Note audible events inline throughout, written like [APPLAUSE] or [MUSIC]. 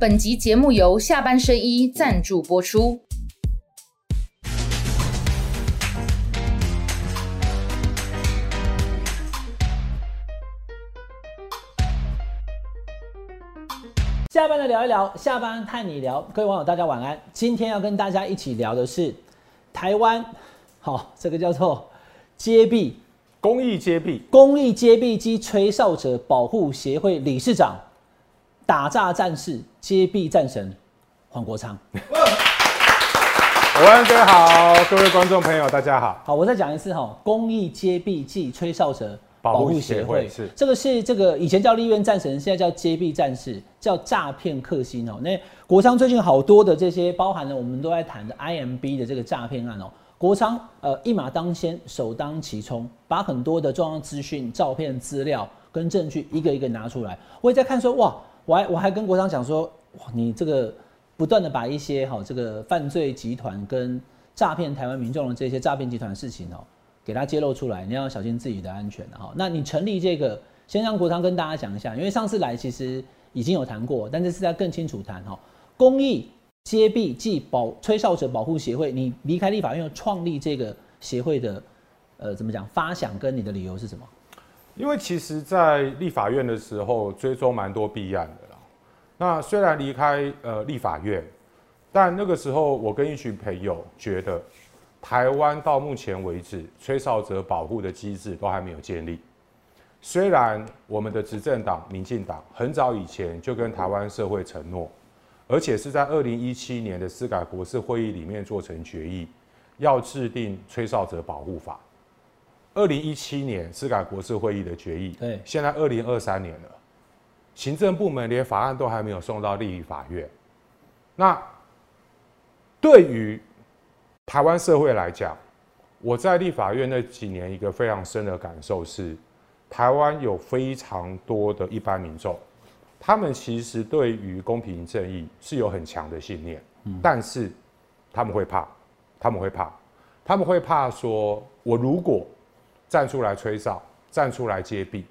本集节目由下半身衣赞助播出。下班的聊一聊，下班看你聊，各位网友大家晚安。今天要跟大家一起聊的是台湾，好，这个叫做揭弊公益揭弊，公益揭弊及吹哨者保护协会理事长，打炸战士、揭弊战神黄国昌。午安哥好，各位观众朋友大家好。好，我再讲一次哈，公益揭弊暨吹哨者保护协会是这个是这个以前叫立院战神，现在叫揭弊战士，叫诈骗克星哦。那国昌最近好多的这些包含了我们都在谈的 IMB 的这个诈骗案哦。国昌呃一马当先，首当其冲，把很多的重要资讯、照片、资料跟证据一个一个拿出来。我也在看说哇，我还我还跟国昌讲说，你这个不断的把一些哈这个犯罪集团跟诈骗台湾民众的这些诈骗集团的事情哦，给他揭露出来，你要小心自己的安全哈。那你成立这个，先让国昌跟大家讲一下，因为上次来其实已经有谈过，但这次要更清楚谈哈。公益揭弊暨保吹哨者保护协会，你离开立法院创立这个协会的，呃，怎么讲？发想跟你的理由是什么？因为其实，在立法院的时候，追踪蛮多弊案的啦。那虽然离开呃立法院，但那个时候我跟一群朋友觉得，台湾到目前为止，吹哨者保护的机制都还没有建立。虽然我们的执政党民进党很早以前就跟台湾社会承诺，而且是在二零一七年的司改国事会议里面做成决议，要制定吹哨者保护法。二零一七年司改国事会议的决议，对现在二零二三年了，行政部门连法案都还没有送到立法院。那对于台湾社会来讲，我在立法院那几年一个非常深的感受是，台湾有非常多的一般民众，他们其实对于公平正义是有很强的信念，但是他们会怕，他们会怕，他们会怕说，我如果站出来吹哨，站出来揭弊，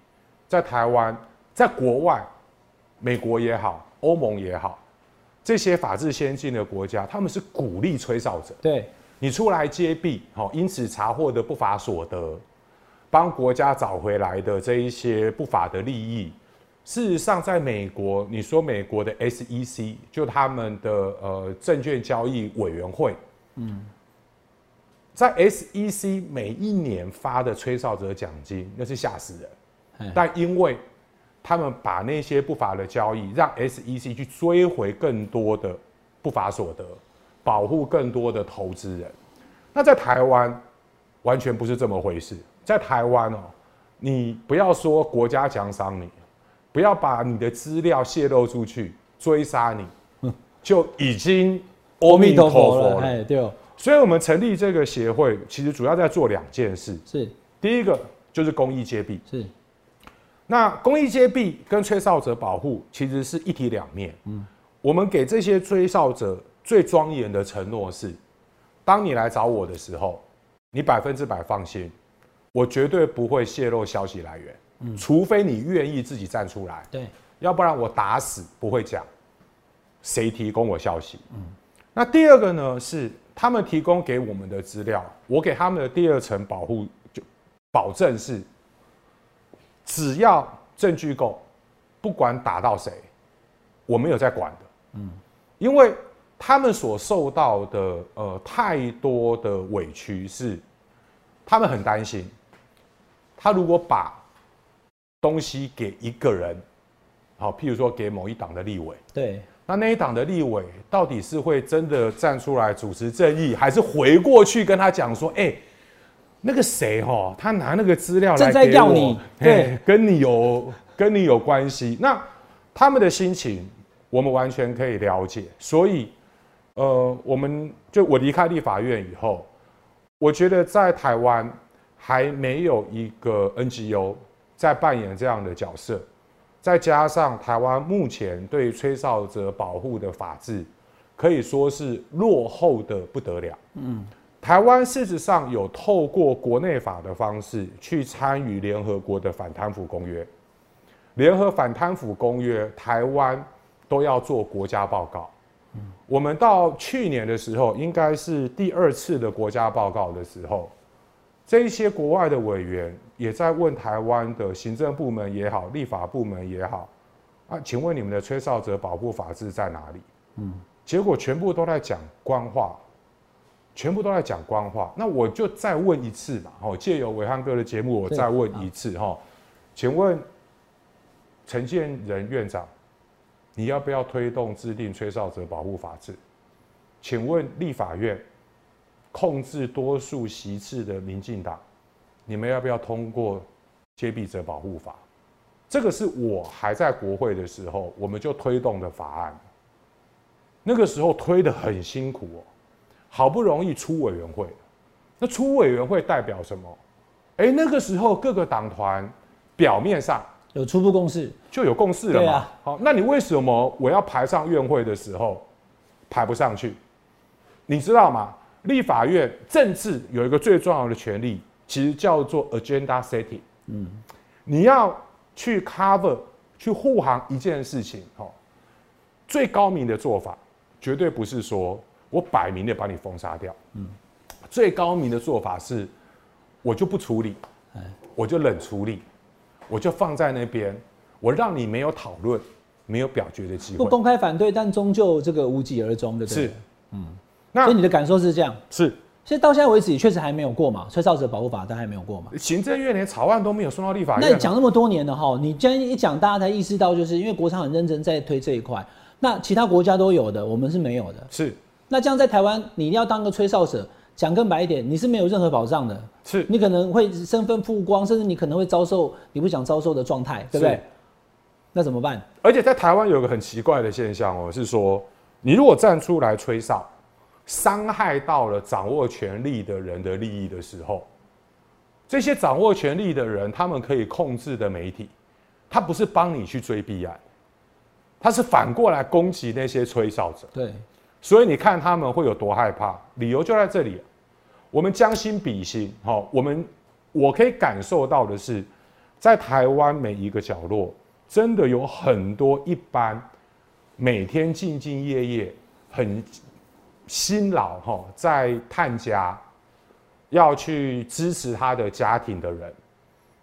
在台湾，在国外，美国也好，欧盟也好，这些法治先进的国家，他们是鼓励吹哨者。对，你出来揭弊，好，因此查获的不法所得，帮国家找回来的这一些不法的利益，事实上，在美国，你说美国的 SEC 就他们的呃证券交易委员会，嗯，在 SEC 每一年发的吹哨者奖金，那是吓死人。哎但因为他们把那些不法的交易，让 SEC 去追回更多的不法所得，保护更多的投资人。那在台湾完全不是这么回事。在台湾哦，你不要说国家奖赏你，不要把你的资料泄露出去，追杀你，就已经阿弥陀佛了。哎，对哦，所以我们成立这个协会，其实主要在做两件事。是第一个就是公益揭弊，是，那公益揭弊跟吹哨者保护其实是一体两面。嗯，我们给这些吹哨者最庄严的承诺是：当你来找我的时候，你百分之百放心，我绝对不会泄露消息来源。嗯，除非你愿意自己站出来，对，要不然我打死不会讲谁提供我消息。嗯，那第二个呢是他们提供给我们的资料，我给他们的第二层保护就保证是，只要证据够，不管打到谁，我没有在管的。嗯，因为他们所受到的呃太多的委屈是，他们很担心，他如果把东西给一个人，好，譬如说给某一党的立委，对，那那一党的立委到底是会真的站出来主持正义，还是回过去跟他讲说，哎、那个谁哈，他拿那个资料来给我对嘿跟你有跟你有关系，那他们的心情我们完全可以了解，所以呃，我们就我离开立法院以后，我觉得在台湾还没有一个 NGO 在扮演这样的角色，再加上台湾目前对吹哨者保护的法制，可以说是落后的不得了。嗯，台湾事实上有透过国内法的方式去参与联合国的反贪腐公约。联合反贪腐公约，台湾都要做国家报告。我们到去年的时候，应该是第二次的国家报告的时候，这一些国外的委员也在问台湾的行政部门也好，立法部门也好，啊，请问你们的吹哨者保护法制在哪里？嗯，结果全部都在讲官话，全部都在讲官话。那我就再问一次嘛，哦，借由伟汉哥的节目，我再问一次哈，请问陈建仁院长。你要不要推动制定吹哨者保护法制？请问立法院控制多数席次的民进党，你们要不要通过揭弊者保护法？这个是我还在国会的时候，我们就推动的法案。那个时候推的很辛苦哦，好不容易出委员会，那出委员会代表什么？哎，那个时候各个党团表面上。有初步共识，就有共识了嘛？好，那你为什么我要排上院会的时候排不上去？你知道吗？立法院政治有一个最重要的权利，其实叫做 agenda setting。嗯，你要去 cover 去护航一件事情，哈，最高明的做法绝对不是说我摆明的把你封杀掉。嗯，最高明的做法是，我就不处理，我就冷处理。我就放在那边，我让你没有讨论、没有表决的机会。不公开反对，但终究这个无疾而终的。是，嗯。那所以你的感受是这样？是。其实到现在为止，也确实还没有过嘛，《吹哨者保护法》但还没有过嘛。行政院连草案都没有送到立法院。那你讲那么多年了哈，你既然一讲，大家才意识到，就是因为国昌很认真在推这一块。那其他国家都有的，我们是没有的。是。那这样在台湾，你要当个吹哨者。讲更白一点，你是没有任何保障的，是你可能会身份曝光，甚至你可能会遭受你不想遭受的状态，对不对？那怎么办？而且在台湾有个很奇怪的现象哦，是说你如果站出来吹哨，伤害到了掌握权力的人的利益的时候，这些掌握权力的人，他们可以控制的媒体，他不是帮你去追弊案，他是反过来攻击那些吹哨者。对，所以你看他们会有多害怕，理由就在这里。我们将心比心，好，我们我可以感受到的是，在台湾每一个角落，真的有很多一般每天兢兢业业、很辛劳哈，在探家要去支持他的家庭的人，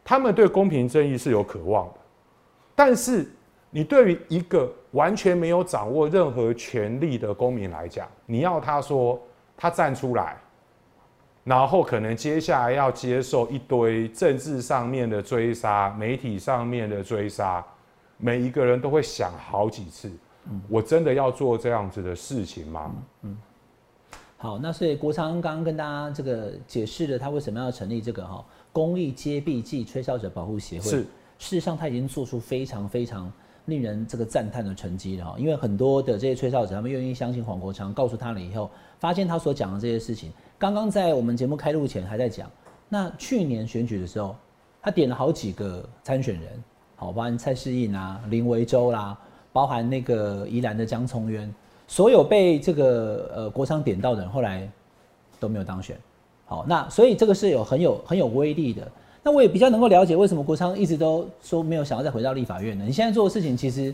他们对公平正义是有渴望的。但是，你对于一个完全没有掌握任何权利的公民来讲，你要他说他站出来。然后可能接下来要接受一堆政治上面的追杀、媒体上面的追杀，每一个人都会想好几次：我真的要做这样子的事情吗？嗯。好，那所以国昌刚刚跟大家这个解释了他为什么要成立这个哈公益接弊暨吹哨者保护协会。是。事实上他已经做出非常非常令人这个赞叹的成绩了哈，因为很多的这些吹哨者他们愿意相信黄国昌，告诉他了以后，发现他所讲的这些事情。刚刚在我们节目开录前还在讲，那去年选举的时候，他点了好几个参选人，好，包含蔡世应啊、林维洲啦，包含那个宜兰的江聪渊，所有被这个呃国昌点到的人，后来都没有当选。好，那所以这个是有很有很有威力的。那我也比较能够了解为什么国昌一直都说没有想要再回到立法院呢？你现在做的事情其实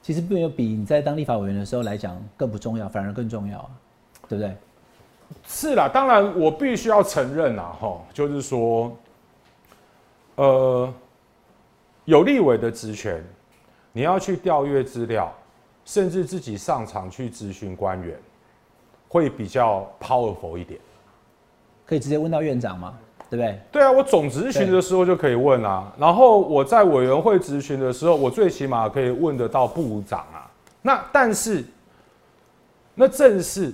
其实并没有比你在当立法委员的时候来讲更不重要，反而更重要，对不对？是啦，当然我必须要承认啦，哈，就是说，呃，有立委的职权，你要去调阅资料，甚至自己上场去咨询官员，会比较 powerful 一点。可以直接问到院长吗？对不对？对啊，我总咨询的时候就可以问啊，然后我在委员会咨询的时候，我最起码可以问得到部长啊。那但是，那正是。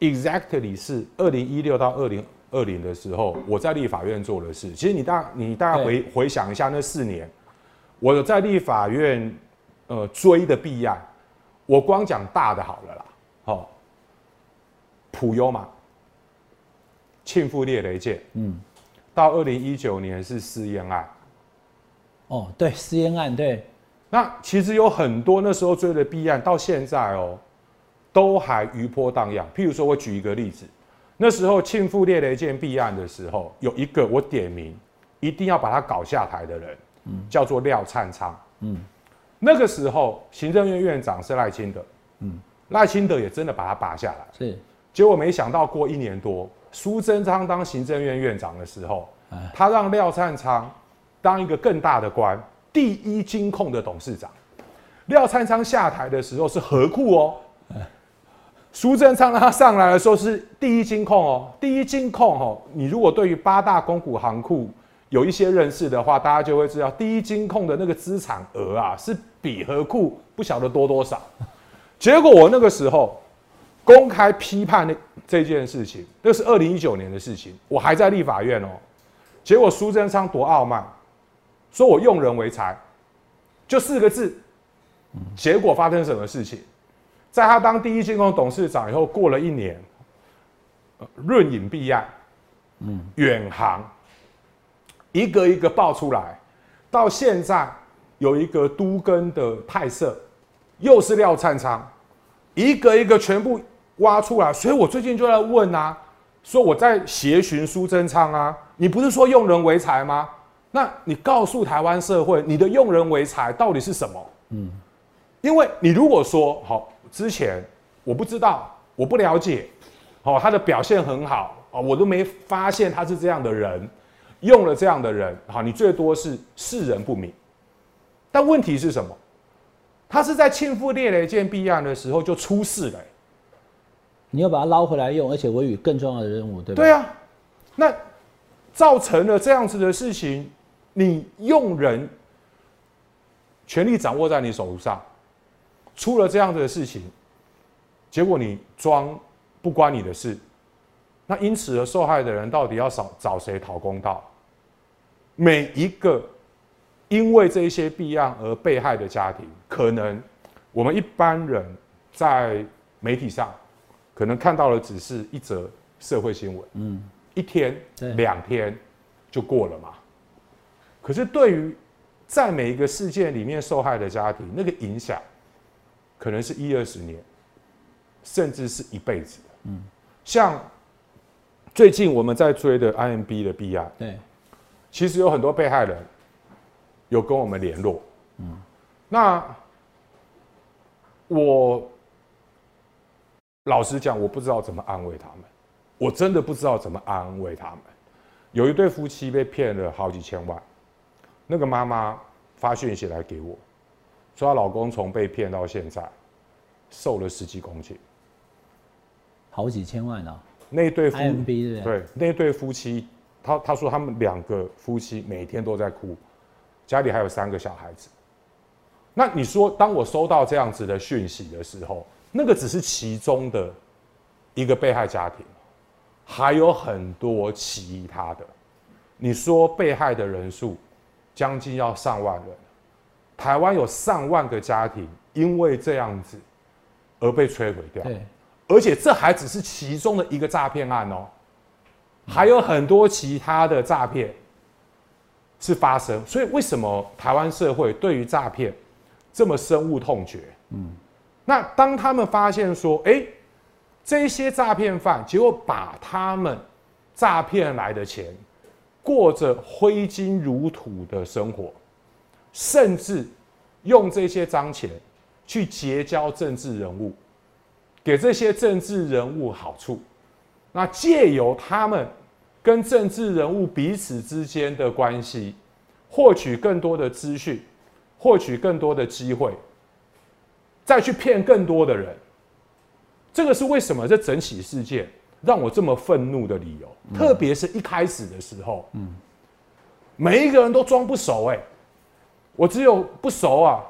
Exactly 是二零一六到二零二零的时候，我在立法院做的事。其实你大你大概回回想一下那四年，我有在立法院呃追的弊案，我光讲大的好了啦，好，普优嘛，庆富列雷舰，嗯，到二零一九年是私烟案，哦，对，私烟案，对，那其实有很多那时候追的弊案，到现在哦。都还余波荡漾。譬如说，我举一个例子，那时候庆富列雷舰弊案的时候，有一个我点名，一定要把他搞下台的人，嗯，叫做廖灿昌，嗯，那个时候行政院院长是赖清德，嗯，赖清德也真的把他拔下来，是。结果没想到过一年多，苏贞昌当行政院院长的时候，哎。他让廖灿昌当一个更大的官，第一金控的董事长。廖灿昌下台的时候是何库哦，苏贞昌让他上来的时候是第一金控哦，第一金控哦，你如果对于八大公股行库有一些认识的话，大家就会知道，第一金控的那个资产额啊，是比和库不晓得多多少。结果我那个时候公开批判那这件事情，那是二零一九年的事情，我还在立法院哦。结果苏贞昌多傲慢，说我用人为才，就四个字。结果发生什么事情？在他当第一金控董事长以后，过了一年，润影弊案，嗯，远航，一个一个爆出来，到现在有一个都根的泰瑟，又是廖灿昌，一个一个全部挖出来，所以我最近就在问啊，说我在协寻苏贞昌啊，你不是说用人为才吗？那你告诉台湾社会，你的用人为才到底是什么？嗯，因为你如果说好之前我不知道，我不了解，哦，他的表现很好哦，我都没发现他是这样的人，用了这样的人，好，你最多是世人不明。但问题是什么？他是在庆父列雷舰弊案的时候就出事了、你要把它捞回来用，而且委予更重要的任务，对吧？对啊，那造成了这样子的事情，你用人权力掌握在你手上，出了这样子的事情，结果你装不关你的事，那因此而受害的人到底要找找谁讨公道？每一个因为这一些弊案而被害的家庭，可能我们一般人在媒体上可能看到的只是一则社会新闻，嗯，一天对两天就过了嘛。可是对于在每一个事件里面受害的家庭，那个影响可能是一二十年，甚至是一辈子的。嗯，像最近我们在追的 IMB 的弊案，对，其实有很多被害人有跟我们联络。嗯，那我老实讲，我不知道怎么安慰他们，我真的不知道怎么安慰他们。有一对夫妻被骗了好几千万，那个妈妈发讯息来给我，说她老公从被骗到现在瘦了十几公斤。好几千万啊那对夫对？对，那对夫妻，他他说他们两个夫妻每天都在哭，家里还有三个小孩子。那你说，当我收到这样子的讯息的时候，那个只是其中的一个被害家庭，还有很多其他的。你说被害的人数将近要上万人，台湾有上万个家庭因为这样子而被摧毁掉。对，而且这还只是其中的一个诈骗案哦，还有很多其他的诈骗是发生。所以为什么台湾社会对于诈骗这么深恶痛绝？嗯，那当他们发现说，哎，这些诈骗犯结果把他们诈骗来的钱过着挥金如土的生活，甚至用这些脏钱去结交政治人物。给这些政治人物好处，那借由他们跟政治人物彼此之间的关系，获取更多的资讯，获取更多的机会，再去骗更多的人。这个是为什么？这整起事件让我这么愤怒的理由，特别是一开始的时候，嗯，每一个人都装不熟、哎，我只有不熟啊，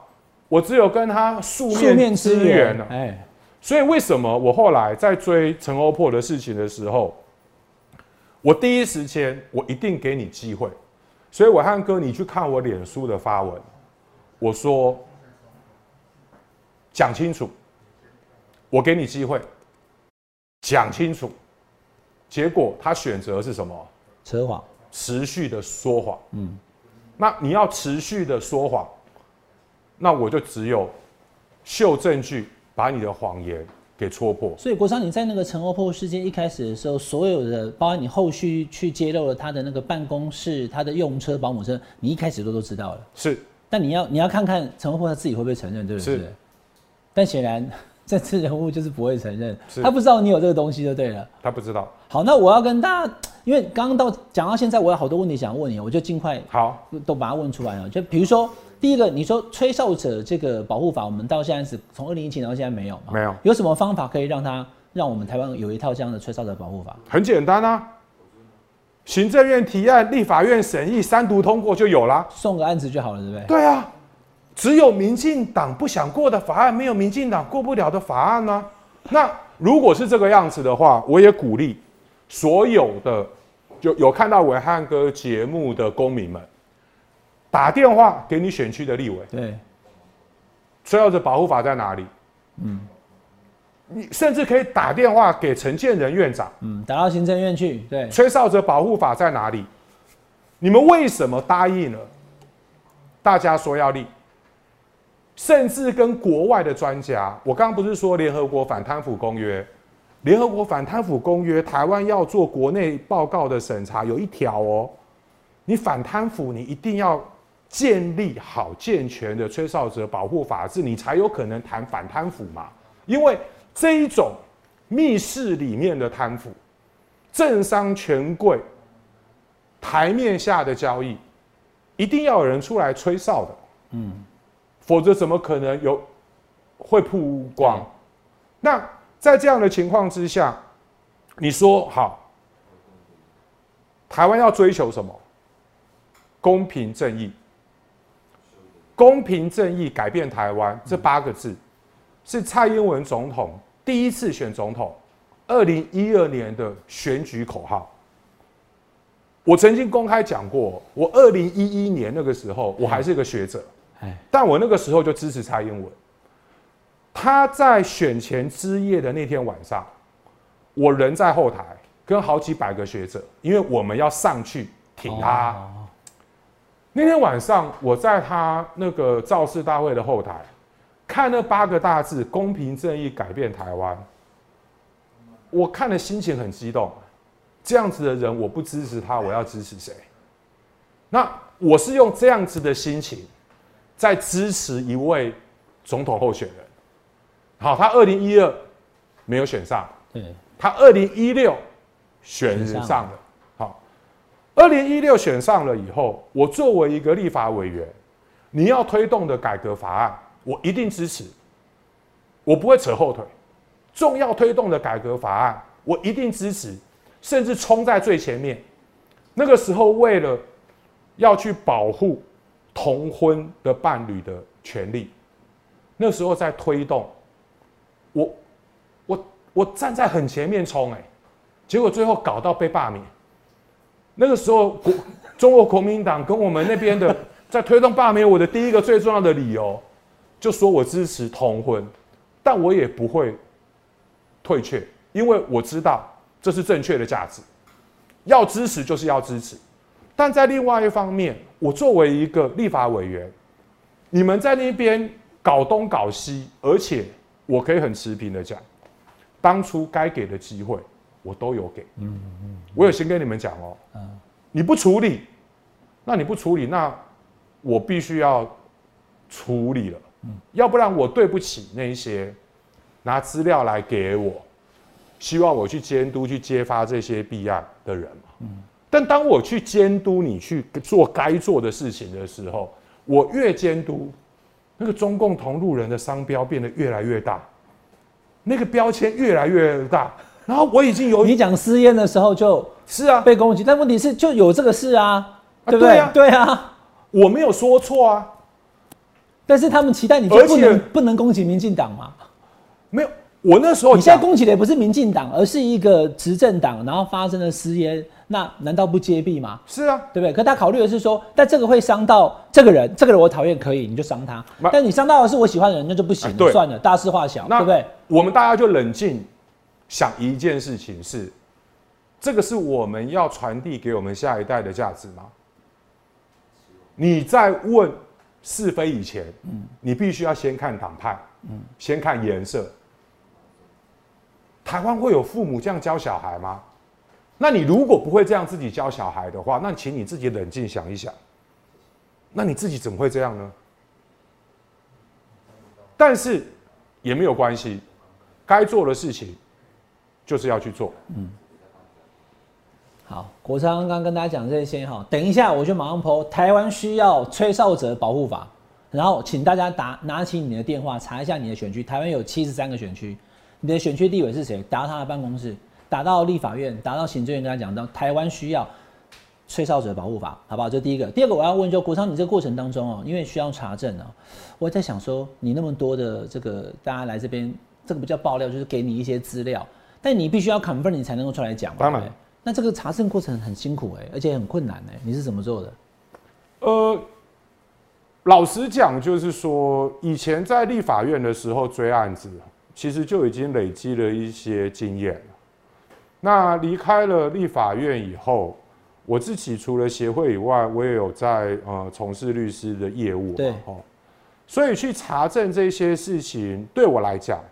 我只有跟他素素面面之之缘啊，哎，所以为什么我后来在追陈欧破的事情的时候，我第一时间我一定给你机会。所以我汉哥，你去看我脸书的发文，我说讲清楚，我给你机会，讲清楚。结果他选择是什么？扯谎，持续的说谎。嗯，那你要持续的说谎，那我就只有秀证据，把你的谎言给戳破。所以国昌，你在那个陈欧破事件一开始的时候，所有的，包括你后续去揭露了他的那个办公室、他的用车、保姆车，你一开始都都知道了。是，但你要你要看看陈欧破他自己会不会承认，对不对？是但显然 [LAUGHS] 这次人物就是不会承认，是他不知道你有这个东西就对了。他不知道。好，那我要跟大家，因为刚刚到讲到现在，我有好多问题想问你，我就尽快好，都把它问出来了。就比如说，第一个，你说吹哨者这个保护法，我们到现在是从二零一七年到现在没有嘛？没有有什么方法可以让他让我们台湾有一套这样的吹哨者保护法？很简单啊，行政院提案，立法院审议，三读通过就有啦。送个案子就好了，对不对？对啊，只有民进党不想过的法案，没有民进党过不了的法案呢、那如果是这个样子的话，我也鼓励所有的就有看到伟汉哥节目的公民们，打电话给你选区的立委，对，吹哨者保护法在哪里？嗯，你甚至可以打电话给陈建仁院长。嗯，打到行政院去，对，吹哨者保护法在哪里？你们为什么答应了？大家说要立，甚至跟国外的专家，我刚刚不是说联合国反贪腐公约？联合国反贪腐公约，台湾要做国内报告的审查，有一条哦，你反贪腐，你一定要建立好健全的吹哨者保护法制，你才有可能谈反贪腐嘛。因为这一种密室里面的贪腐，政商权贵台面下的交易，一定要有人出来吹哨的，嗯，否则怎么可能有会曝光？那在这样的情况之下，你说好，台湾要追求什么？公平正义，公平正义改变台湾这八个字，是蔡英文总统第一次选总统，二零一二年的选举口号。我曾经公开讲过，我二零一一年那个时候，我还是个学者，哎，但我那个时候就支持蔡英文。他在选前之夜的那天晚上，我人在后台，跟好几百个学者，因为我们要上去挺他。哦那天晚上，我在他那个造势大会的后台，看那八个大字“公平正义改变台湾”，我看了心情很激动。这样子的人，我不支持他，我要支持谁？那我是用这样子的心情，在支持一位总统候选人。好，他二零一二没有选上，对，他二零一六选上了。二零一六选上了以后，我作为一个立法委员，你要推动的改革法案，我一定支持，我不会扯后腿。重要推动的改革法案，我一定支持，甚至冲在最前面。那个时候，为了要去保护同婚的伴侣的权利，那时候在推动，我我我站在很前面冲，哎，结果最后搞到被罢免。那个时候国中国国民党跟我们那边的 [LAUGHS] 在推动罢免我的第一个最重要的理由，就说我支持同婚，但我也不会退却，因为我知道这是正确的价值，要支持就是要支持。但在另外一方面，我作为一个立法委员，你们在那边搞东搞西，而且我可以很持平的讲，当初该给的机会我都有给。嗯，我有先跟你们讲哦，你不处理，那你不处理，那我必须要处理了。要不然我对不起那一些拿资料来给我，希望我去监督、去揭发这些弊案的人嘛。但当我去监督你去做该做的事情的时候，我越监督，那个中共同路人的商标变得越来越大，那个标签越来越大，然后我已经有你讲私烟的时候就是啊，被攻击，但问题是就有这个事啊，啊对不对？对啊对啊，我没有说错啊，但是他们期待你就不能不能攻击民进党嘛？没有，我那时候你现在攻击的也不是民进党，而是一个执政党，然后发生了私烟，那难道不揭弊吗？是啊，对不对？可他考虑的是说，但这个会伤到这个人，这个人我讨厌可以，你就伤他。但你伤到的是我喜欢的人，那就不行算了，大事化小，那对不对？我们大家就冷静想一件事情是，这个是我们要传递给我们下一代的价值吗？你在问是非以前，你必须要先看党派，先看颜色。台湾会有父母这样教小孩吗？那你如果不会这样自己教小孩的话，那请你自己冷静想一想，那你自己怎么会这样呢？但是也没有关系，该做的事情就是要去做。嗯好，国昌刚刚跟大家讲这些哈，等一下我就马上 po 台湾需要吹哨者保护法，然后请大家打拿起你的电话查一下你的选区，台湾有七十三个选区，你的选区地委是谁？打到他的办公室，打到立法院，打到行政院，跟他讲到台湾需要吹哨者保护法，好不好？这第一个，第二个我要问就国昌，你这个过程当中哦，因为需要查证啊，我在想说，你那么多的这个大家来这边，这个不叫爆料，就是给你一些资料，但你必须要 confirm 你才能够出来讲嘛。当然那这个查证过程很辛苦哎、而且很困难哎、你是怎么做的？呃，老实讲，就是说，以前在立法院的时候追案子，其实就已经累积了一些经验了。那离开了立法院以后，我自己除了协会以外，我也有在呃从事律师的业务，对哦，所以去查证这些事情，对我来讲，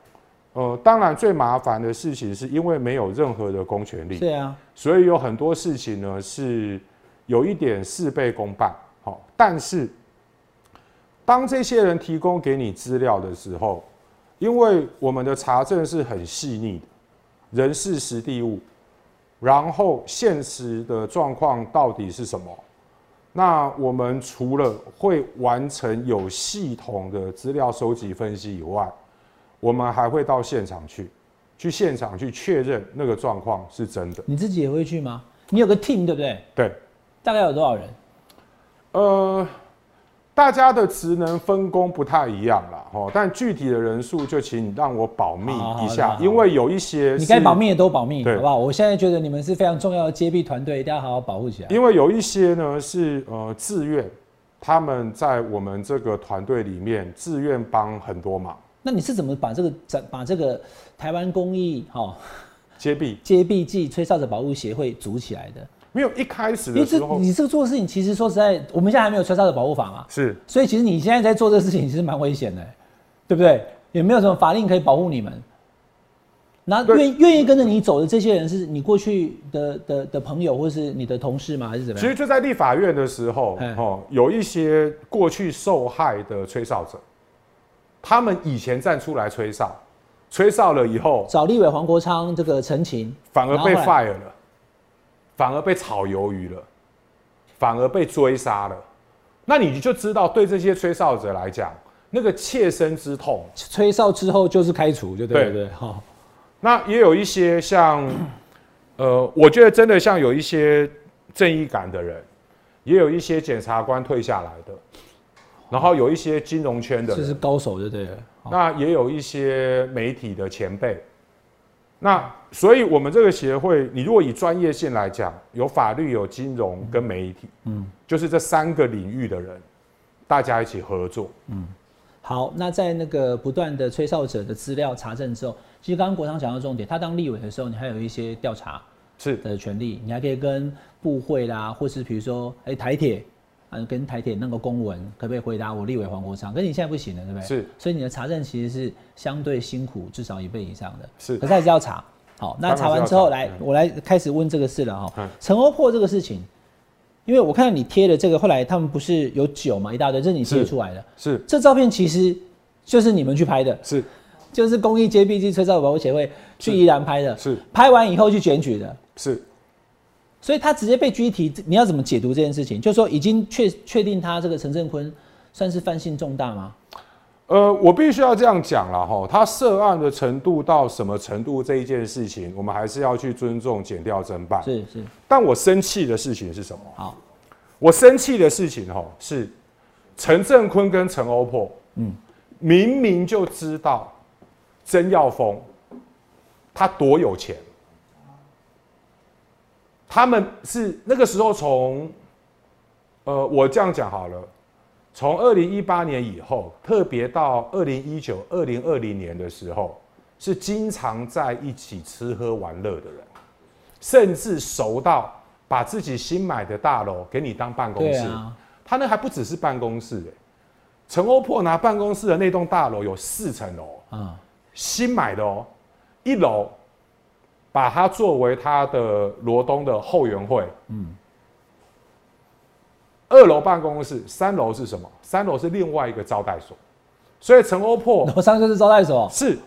呃，当然最麻烦的事情是因为没有任何的公权力，对啊，所以有很多事情呢是有一点事倍功半，好，但是当这些人提供给你资料的时候，因为我们的查证是很细腻的，人事实地物，然后现实的状况到底是什么？那我们除了会完成有系统的资料收集分析以外，我们还会到现场去，去现场去确认那个状况是真的。你自己也会去吗？你有个 team 对不对？对，大概有多少人？呃，大家的职能分工不太一样啦，哦，但具体的人数就请你让我保密好好好一下，好因为有一些你该保，密的都保密，好不好？我现在觉得你们是非常重要的接臂团队，一定要好好保护起来。因为有一些呢是呃自愿，他们在我们这个团队里面自愿帮很多忙，那你是怎么把这个把这个台湾公益哈接臂接臂暨吹哨者保护协会组起来的？没有一开始的时候你这个做的事情，其实说实在，我们现在还没有吹哨者保护法嘛，是所以其实你现在在做这个事情，其实蛮危险的，对不对？也没有什么法令可以保护你们。那愿愿意跟着你走的这些人，是你过去的的的朋友，或是你的同事吗？还是怎么样？其实就在立法院的时候嘿，哦，有一些过去受害的吹哨者，他们以前站出来吹哨，吹哨了以后，找立委黄国昌这个陈情，反而被 fire 了，反而被炒鱿鱼了，反而被追杀了。那你就知道，对这些吹哨者来讲，那个切身之痛。吹哨之后就是开除，就对了对对，好，那也有一些像，呃，我觉得真的像有一些正义感的人，也有一些检察官退下来的，然后有一些金融圈的，这是高手就对了。好那也有一些媒体的前辈。那所以，我们这个协会，你如果以专业性来讲，有法律、有金融跟媒体，嗯，就是这三个领域的人，大家一起合作。嗯好，那在那个不断的吹哨者的资料查证之后，其实刚刚国昌讲到重点，他当立委的时候，你还有一些调查是的权利，你还可以跟部会啦，或是比如说，哎、台铁，啊，跟台铁那个公文，可不可以回答我立委黄国昌？可是你现在不行了，对不对？是，所以你的查证其实是相对辛苦，至少一倍以上的。是。可是还是要查。好，那查完之后，来我来开始问这个事了哈。嗯。陈欧破这个事情，因为我看到你贴的这个，后来他们不是有酒嘛，一大堆，这是你贴出来的。是。这照片其实就是你们去拍的，是。就是公益接 B G 车照保护协会去宜兰拍的，是。拍完以后去检举的，是，所以他直接被拘提，你要怎么解读这件事情？就是说已经确确定他这个陈振坤算是犯性重大吗？呃，我必须要这样讲了哈，他涉案的程度到什么程度这一件事情，我们还是要去尊重检调侦办。是是，但我生气的事情是什么？好，我生气的事情哈是陈振坤跟陈欧破，嗯，明明就知道曾耀峰他多有钱，他们是那个时候从，呃，我这样讲好了，从二零一八年以后，特别到二零一九、二零二零年的时候，是经常在一起吃喝玩乐的人，甚至熟到把自己新买的大楼给你当办公室。对啊，他那还不只是办公室哎、陈欧破拿办公室的那栋大楼有四层楼，啊，新买的哦，一楼把它作为他的罗东的后援会，嗯，二楼办公室，三楼是什么？三楼是另外一个招待所，所以陈欧破 [LAUGHS] 楼上就是招待所，是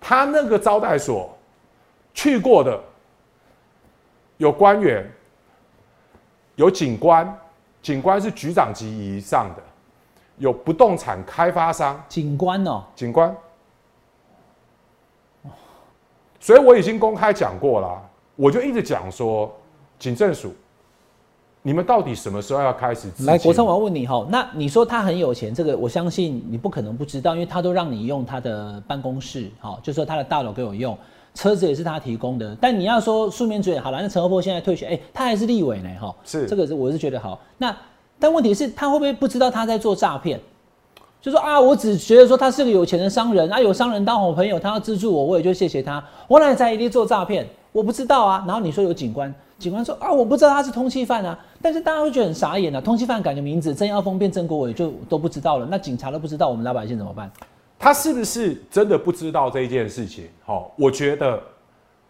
他那个招待所去过的，有官员，有警官，警官是局长级以上的，有不动产开发商，警官哦，警官。所以我已经公开讲过了，我就一直讲说，警政署，你们到底什么时候要开始？来，国昌，我要问你哈，那你说他很有钱，这个我相信你不可能不知道，因为他都让你用他的办公室，哈，就说他的大楼给我用，车子也是他提供的。但你要说书面嘴好了，那陈和波现在退学，哎、他还是立委呢，哈，是这个是我是觉得好。那但问题是，他会不会不知道他在做诈骗？就说啊，我只觉得说他是个有钱的商人啊，有商人当好朋友，他要资助我，我也就谢谢他。我哪在一定做诈骗？我不知道啊。然后你说有警官，警官说啊，我不知道他是通缉犯啊。但是大家会觉得很傻眼啊，通缉犯改个名字，曾耀峰变曾国伟就都不知道了，那警察都不知道，我们老百姓怎么办？他是不是真的不知道这一件事情？好，我觉得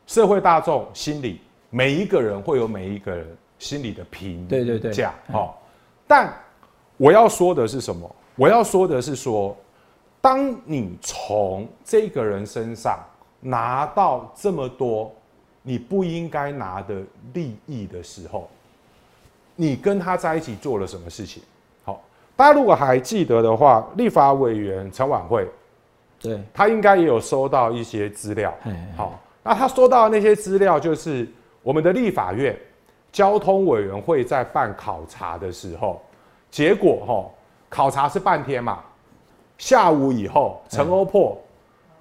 社会大众心里每一个人会有每一个人心里的评对对对价。好，但我要说的是什么？我要说的是说，当你从这个人身上拿到这么多你不应该拿的利益的时候，你跟他在一起做了什么事情？好，大家如果还记得的话，立法委员陈婉慧。对，他应该也有收到一些资料。好，那他收到的那些资料，就是我们的立法院交通委员会在办考察的时候，结果哈，考察是半天嘛，下午以后，陈欧破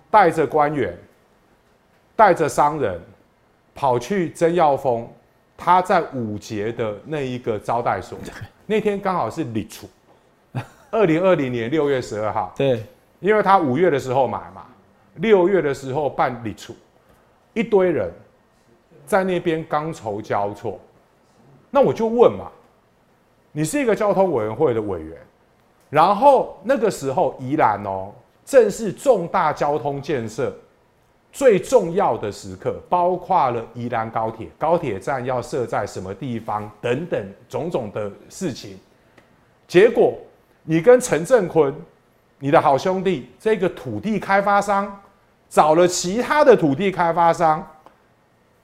带着官员，带着商人，跑去曾耀峰他在五节的那一个招待所，那天刚好是立处，二零二零年六月十二号。对，因为他五月的时候买嘛，六月的时候办理处，一堆人在那边觥筹交错，那我就问嘛，你是一个交通委员会的委员，然后那个时候宜兰哦，正是重大交通建设最重要的时刻，包括了宜兰高铁，高铁站要设在什么地方等等种种的事情，结果你跟陈振坤。你的好兄弟这个土地开发商找了其他的土地开发商，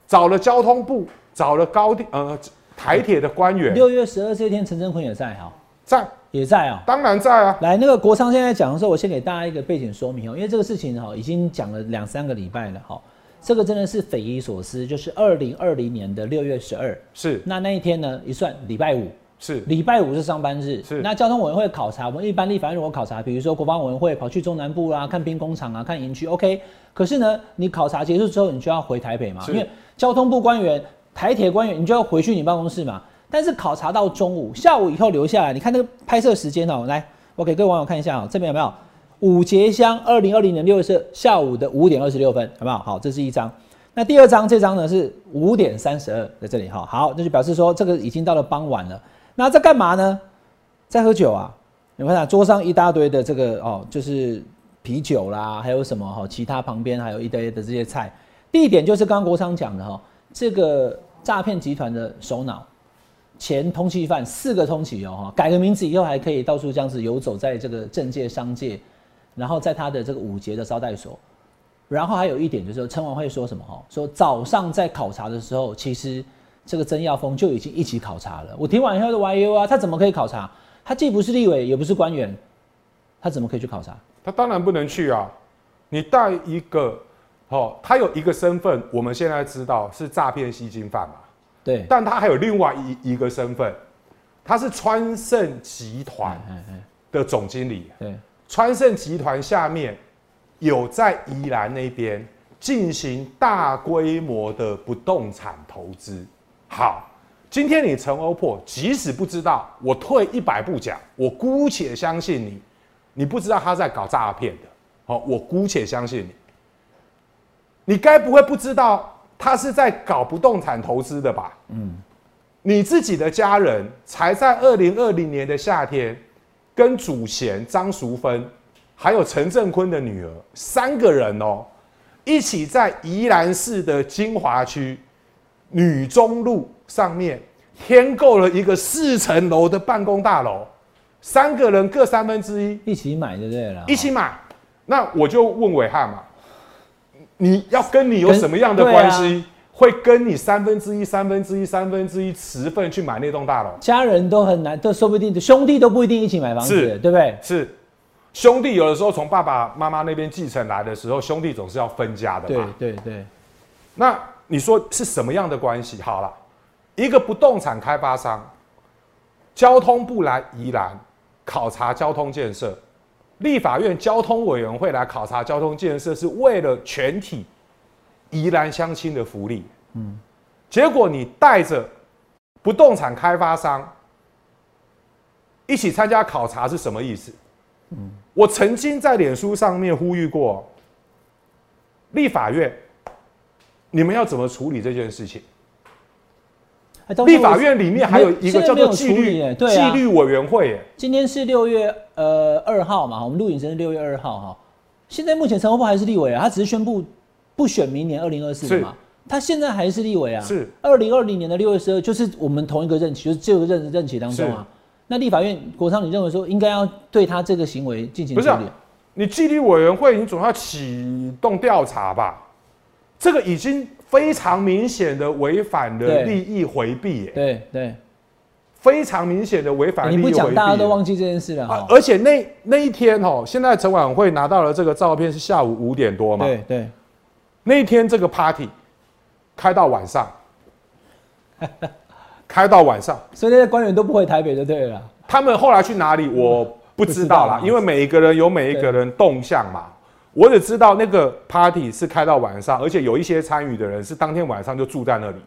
找了交通部，找了高铁呃台铁的官员，六月十二这天，陈真坤也在哈，在。也在啊、当然在啊，来，那个国昌现在讲的时候，我先给大家一个背景说明哦，因为这个事情哈已经讲了两三个礼拜了哈，这个真的是匪夷所思，就是二零二零年的六月十二，是。那那一天呢一算礼拜五，是。礼拜五是上班日，是。那交通委员会考察，我们一般立法院如果考察，比如说国防委员会跑去中南部啦，看兵工厂啊，看营区，OK。可是呢，你考察结束之后，你就要回台北嘛，因为交通部官员、台铁官员，你就要回去你办公室嘛。但是考察到中午、下午以后留下来，你看那个拍摄时间哦、来，我给各位网友看一下哦、这边有没有？五节乡，二零二零年六月四下午的五点二十六分，好不好？好，这是一张。那第二张，这张呢是五点三十二，在这里哈。好，那就表示说这个已经到了傍晚了。那在干嘛呢？在喝酒啊！你看桌上一大堆的这个哦，就是啤酒啦，还有什么哈？其他旁边还有一堆的这些菜。地点就是刚刚国昌讲的哈，这个诈骗集团的首脑，前通缉犯四个通缉哦哈，改个名字以后还可以到处这样子游走在这个政界商界，然后在他的这个五节的招待所。然后还有一点就是陈王会说什么哈？说早上在考察的时候，其实这个曾耀峰就已经一起考察了。我听完以后就 YU 啊，他怎么可以考察？他既不是立委，也不是官员，他怎么可以去考察？他当然不能去啊！你带一个哦，他有一个身份，我们现在知道是诈骗吸金犯嘛，对，但他还有另外一一个身份，他是川盛集团的总经理。对，川盛集团下面有在宜兰那边进行大规模的不动产投资。好，今天你陈欧破，即使不知道，我退一百步讲，我姑且相信你，你不知道他在搞诈骗的。好，我姑且相信你，你该不会不知道他是在搞不动产投资的吧？嗯，你自己的家人才在二零二零年的夏天，跟祖贤张淑芬，还有陈振坤的女儿三个人哦，一起在宜兰市的金华区女中路上面添购了一个四层楼的办公大楼，三个人各三分之一，一起买就对了，一起买。那我就问伟汉嘛，你要跟你有什么样的关系，会跟你三分之一、三分之一、三分之一持份去买那栋大楼？家人都很难，都说不定兄弟都不一定一起买房子，是对不对？是兄弟有的时候从爸爸妈妈那边继承来的时候，兄弟总是要分家的对嘛。对对，那你说是什么样的关系？好了，一个不动产开发商，交通部来宜兰考察交通建设，立法院交通委员会来考察交通建设，是为了全体宜兰乡亲的福利。嗯，结果你带着不动产开发商一起参加考察是什么意思？嗯，我曾经在脸书上面呼吁过，立法院。你们要怎么处理这件事情？立法院里面还有一个叫做纪律纪律委员会，耶，今天是六月呃二号嘛，我们录影时是六月二号哈。现在目前陈厚波还是立委啊，他只是宣布不选明年二零二四是嘛，他现在还是立委啊。是二零二零年的六月十二，就是我们同一个任期，就是这个任任期当中啊。那立法院国昌，你认为说应该要对他这个行为进行不是啊处理？你纪律委员会，你总要启动调查吧？这个已经非常明显的违反了利益回避，耶，对对，非常明显的违反利益你不讲回避。大家都忘记这件事了而且那那一天哦，现在陈晚会拿到了这个照片是下午五点多嘛？对对，那一天这个 party 开到晚上，[LAUGHS] 开到晚上。所以那些官员都不回台北就对了。他们后来去哪里，我不知道啦道，因为每一个人有每一个人动向嘛。我只知道那个 party 是开到晚上，而且有一些参与的人是当天晚上就住在那里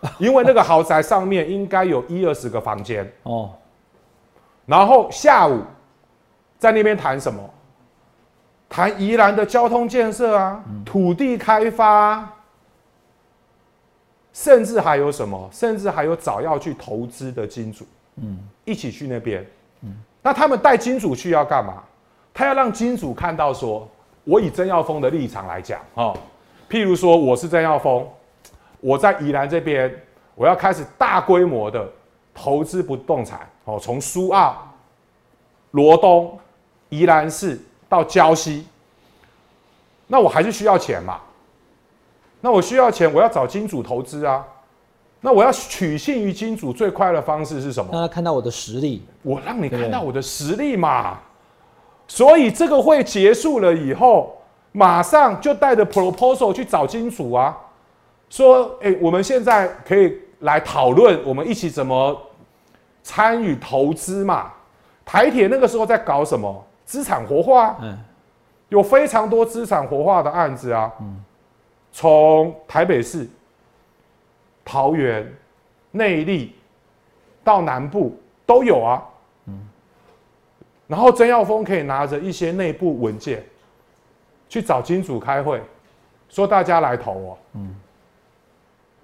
的，因为那个豪宅上面应该有一二十个房间，哦，然后下午在那边谈什么？谈宜兰的交通建设啊，土地开发啊，甚至还有什么？甚至还有早要去投资的金主，嗯，一起去那边。那他们带金主去要干嘛？他要让金主看到说，我以曾耀峰的立场来讲，哦，譬如说我是曾耀峰，我在宜兰这边，我要开始大规模的投资不动产，哦，从苏澳、罗东、宜兰市到礁溪，那我还是需要钱嘛？那我需要钱，我要找金主投资啊。那我要取信于金主最快的方式是什么？让他看到我的实力。我让你看到我的实力嘛。所以这个会结束了以后，马上就带着 proposal 去找金主啊，说：哎、我们现在可以来讨论，我们一起怎么参与投资嘛。台铁那个时候在搞什么？资产活化啊、嗯，有非常多资产活化的案子啊，从台北市、桃园、内坜到南部都有啊。然后曾耀峰可以拿着一些内部文件去找金主开会，说大家来投我。嗯。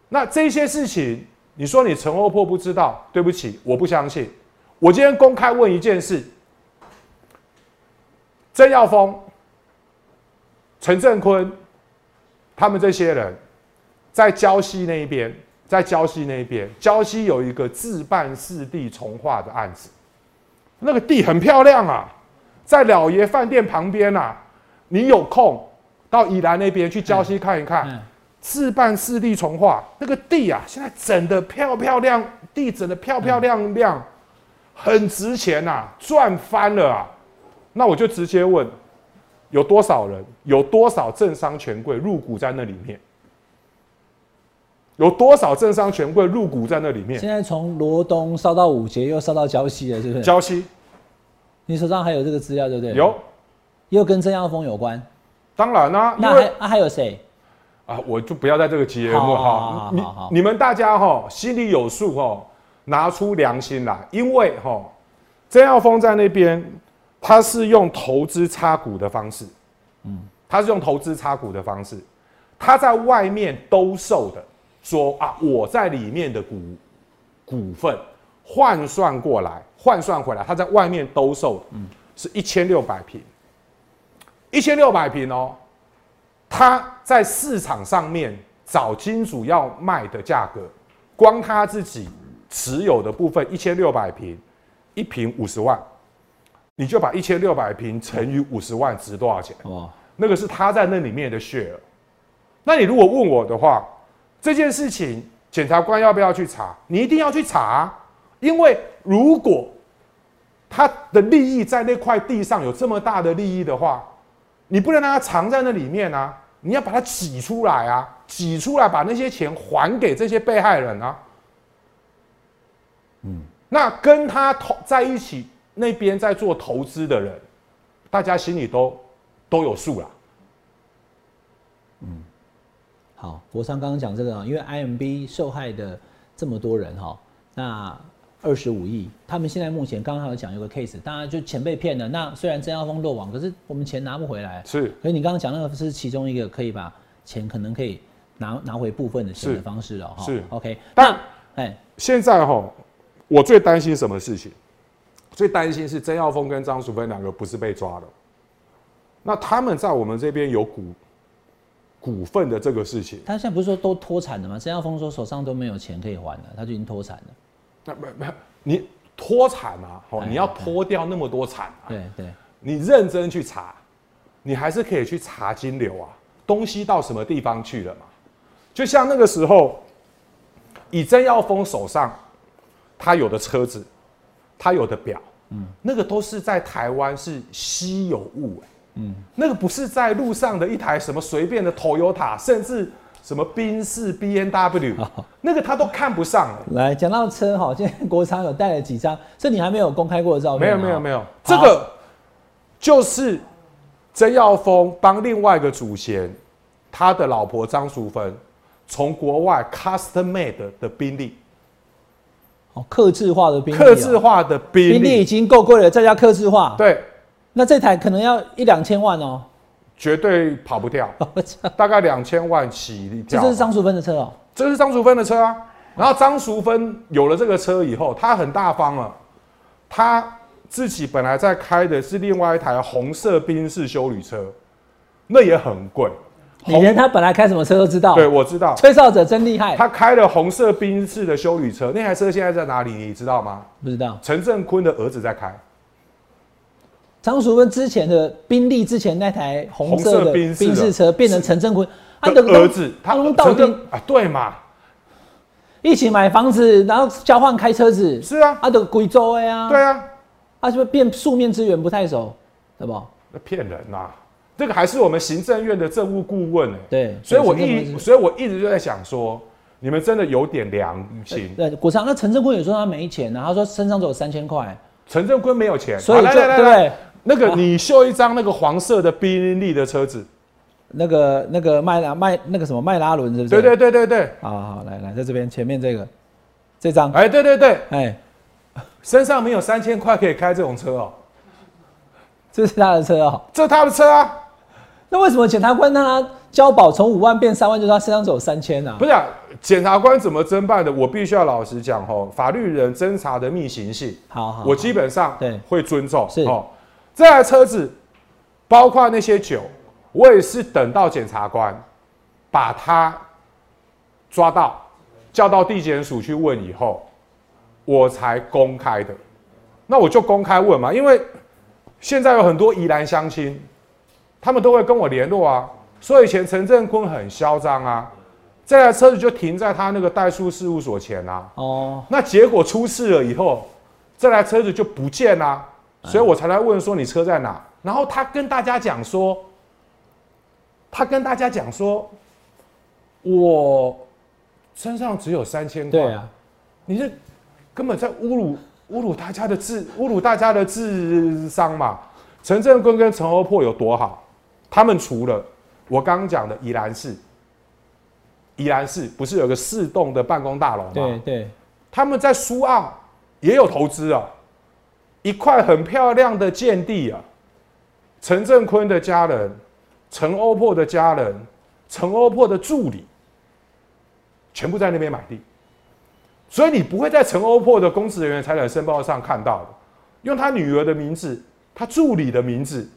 那这些事情，你说你陈欧破不知道？对不起，我不相信。我今天公开问一件事：曾耀峰、陈振坤他们这些人，在胶西那一边，在胶西那一边，胶西有一个自办四地重化的案子，那个地很漂亮啊，在老爷饭店旁边啊。你有空到宜兰那边去礁溪看一看，嗯自办四地重化那个地啊，现在整的漂漂亮，地整的漂漂亮亮，很值钱呐、赚翻了啊！那我就直接问，有多少人，有多少政商权贵入股在那里面？有多少政商权贵入股在那里面？现在从罗东烧到五节，又烧到礁溪了，是不是？礁溪你手上还有这个资料，对不对？，有，又跟曾耀峰有关。当然啦、因那还那啊还有谁？啊，我就不要在这个节目哈，你你们大家哈心里有数哈，拿出良心来，因为哈曾耀峰在那边，他是用投资插股的方式，嗯，他是用投资插股的方式，他在外面兜售的，说啊我在里面的股股份换算过来，换算回来，他在外面兜售，嗯，是一千六百平，一千六百平哦。他在市场上面找金主要卖的价格，光他自己持有的部分一千六百平，一平五十万，你就把一千六百平乘以五十万值多少钱？哦，那个是他在那里面的 share。那你如果问我的话，这件事情检察官要不要去查？你一定要去查啊，因为如果他的利益在那块地上有这么大的利益的话，你不能让他藏在那里面啊，你要把它挤出来啊，挤出来把那些钱还给这些被害人啊。嗯，那跟他投在一起那边在做投资的人，大家心里都都有数了。好，国商刚刚讲这个啊，因为 IMB 受害的这么多人哈，那二十五亿，他们现在目前刚刚有讲有个 case，大家就钱被骗了。那虽然曾耀峰落网，可是我们钱拿不回来。是，可是你刚刚讲那个是其中一个可以把钱可能可以拿拿回部分的钱的方式了哈。是，OK。但哎，现在哈，我最担心什么事情？最担心是曾耀峰跟张淑芬两个不是被抓了，那他们在我们这边有股股份的这个事情，他现在不是说都脱产了吗？曾耀峰说手上都没有钱可以还了，他就已经脱产了。那没没有你脱产啊，哦，哎你要脱掉那么多产啊，对对，你认真去查，你还是可以去查金流啊，东西到什么地方去了嘛？就像那个时候，以曾耀峰手上他有的车子，他有的表，嗯，那个都是在台湾是稀有物、欸，嗯，那个不是在路上的一台什么随便的 Toyota，甚至什么宾士、B N W，那个他都看不上、欸。来讲到车哈，今天国昌有带了几张，这你还没有公开过的照片没片？有没有没有，这个就是曾耀峰帮另外一个祖先，他的老婆张淑芬从国外 custom made 的宾利，哦，克制化的宾利哦，克制化的宾宾利已利，经够贵了，再加克制化，对，那这台可能要一两千万哦。绝对跑不掉，[LAUGHS] 大概两千万起跳。这就是张淑芬的车哦。这是张淑芬的车啊。然后张淑芬有了这个车以后，她很大方了，她自己本来在开的是另外一台红色宾士修旅车，那也很贵。你连他本来开什么车都知道。对，，我知道。吹哨者真厉害。他开了红色宾士的修旅车，那台车现在在哪里？你知道吗？不知道陈振坤的儿子在开，张淑芬之前的宾利之前那台红色的宾士车变成陈振坤，他的的儿子，他他到底啊，对嘛？一起买房子，然后交换开车子，是啊，他的贵州的呀，对，啊，他是不是变素面之缘不太熟，对不？那骗人呐、这个还是我们行政院的政务顾问哎、对，所以我一，是所以我一直就在想说，你们真的有点良心。对国昌，那陈振坤也说他没钱啊，他说身上只有三千块，陈振坤没有钱，所以就对那个你秀一张那个黄色的宾利的车子，那个那个迈拉迈那个什么迈拉伦是不是？对对对对对，好好好，来来，在这边前面这个这张，哎对对对，哎，身上没有三千块可以开这种车哦，这是他的车哦。这他的车啊。那为什么检察官让他交保从五万变三万，就是他身上只有三千啊不？是、啊、检察官怎么侦办的？我必须要老实讲哦，法律人侦查的密行性，好好，我基本上对会尊重。是哦，这台车子包括那些酒，我也是等到检察官把他抓到，叫到地检署去问以后，我才公开的。那我就公开问嘛，因为现在有很多宜兰乡亲，他们都会跟我联络啊。所以以前陈振坤很嚣张啊，这台车子就停在他那个代书事务所前啊。哦，那结果出事了以后，这台车子就不见啦、所以我才来问说你车在哪？然后他跟大家讲说，他跟大家讲说，我身上只有三千块，对啊，你是根本在侮辱侮辱大家的智侮辱大家的智商嘛？陈振坤跟陈欧破有多好？他们除了我刚刚讲的宜兰市，宜兰市不是有个四栋的办公大楼吗？对对，他们在苏澳也有投资啊，一块很漂亮的建地啊。陈振坤的家人、陈欧珀的家人、陈欧珀的助理，全部在那边买地，所以你不会在陈欧珀的公职人员财产申报上看到的，用他女儿的名字、他助理的名字，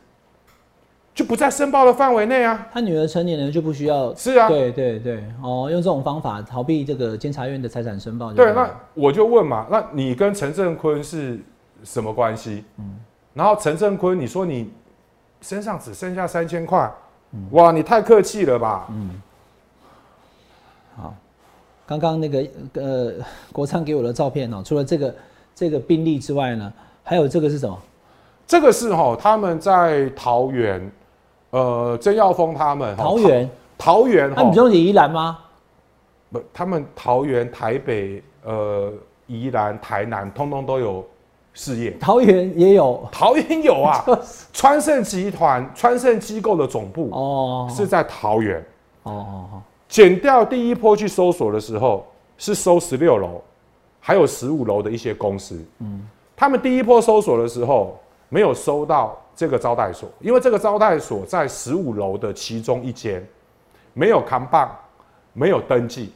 就不在申报的范围内啊。他女儿成年人就不需要，是啊，对对对，哦，用这种方法逃避这个监察院的财产申报对，那我就问嘛，那你跟陈振坤是什么关系？嗯，然后陈振坤，你说你身上只剩下三千块，哇，你太客气了吧？嗯，好刚刚那个呃国昌给我的照片哦，除了这个这个病例之外呢，还有这个是什么？这个是哈，他们在桃园，呃，曾耀峰他们哈桃园，桃园哈那你不，用宜兰吗？不，他们桃园、台北、呃，宜兰、台南，通通都有事业。桃园也有桃园有啊，[LAUGHS] 川盛集团、川盛机构的总部哦是在桃园。哦哦哦，减掉第一波去搜索的时候，是搜十六楼，还有十五楼的一些公司。嗯，他们第一波搜索的时候，没有搜到这个招待所，因为这个招待所在十五楼的其中一间，没有扛棒，没有登记。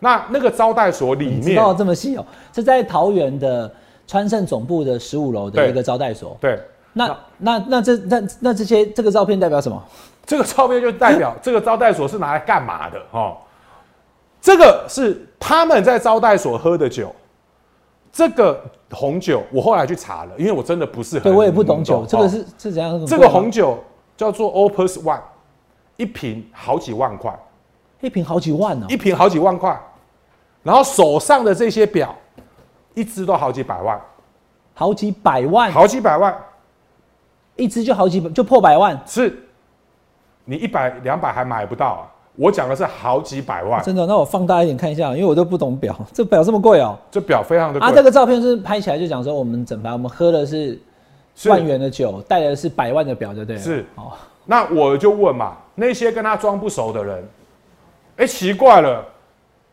那那个招待所里面，你知道这么细哦，是在桃园的川盛总部的十五楼的一个招待所。对那那那这那那这些这个照片代表什么？这个照片就代表 [LAUGHS] 这个招待所是拿来干嘛的哦？这个是他们在招待所喝的酒，这个红酒我后来去查了，因为我真的不是很对我也不懂酒，这个哦是是怎样？这个红酒叫做 Opus One，一瓶好几万块，一瓶好几万哦一。瓶好几万块，然后手上的这些表，一只都好几百万，好几百万，好几百万一只就好几百，就破百万，是，你一百两百还买不到啊！我讲的是好几百万，真的。那我放大一点看一下，因为我都不懂表，这表这么贵哦、这表非常的贵。啊，这个照片是拍起来就讲说，我们整排我们喝的是是万元的酒，戴的是百万的表，对不对？是哦，那我就问嘛，那些跟他装不熟的人，哎、奇怪了，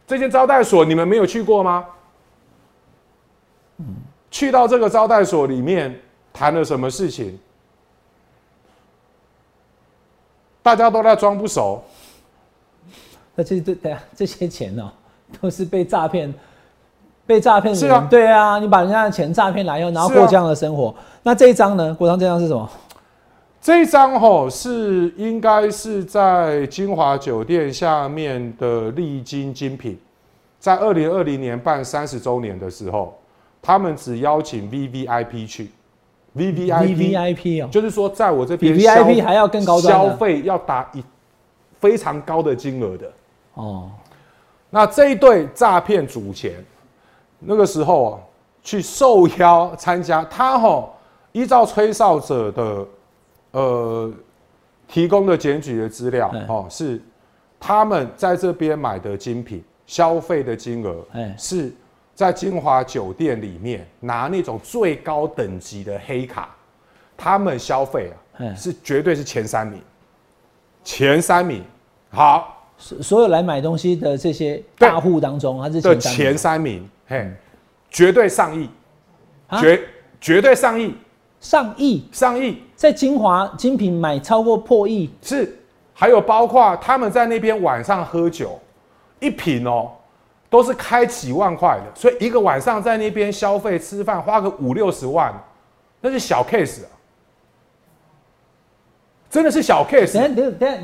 这间招待所你们没有去过吗？去到这个招待所里面谈了什么事情？大家都在装不熟，那这这对 [LAUGHS] 这些钱哦、[LAUGHS] 都是被诈骗。被诈骗是啊对啊，你把人家的钱诈骗来以后，然后过这样的生活。那这一张呢？国昌这张是什么？这一张吼是应该是在金华酒店下面的丽晶精品，在二零二零年办三十周年的时候，他们只邀请 V V I P 去，V V I V P V I P 哦，就是说在我这边比 VIP 还要更高端消费要达一非常高的金额的。哦，那这一对诈骗主钱，那个时候啊，去受邀参加，他吼依照吹哨者的呃提供的检举的资料嗯，哦，是他们在这边买的精品消费的金额哎，是在金华酒店里面拿那种最高等级的黑卡，他们消费啊哎是绝对是前三名，前三名。好，所所有来买东西的这些大户当中，他是的前三名。嘿，绝对上亿，啊？绝绝对上亿，上亿，上亿。在金华精品买超过破亿，是，还有包括他们在那边晚上喝酒，一瓶哦，都是开几万块的，所以一个晚上在那边消费吃饭花个五六十万，那是小 case 啊，真的是小 case，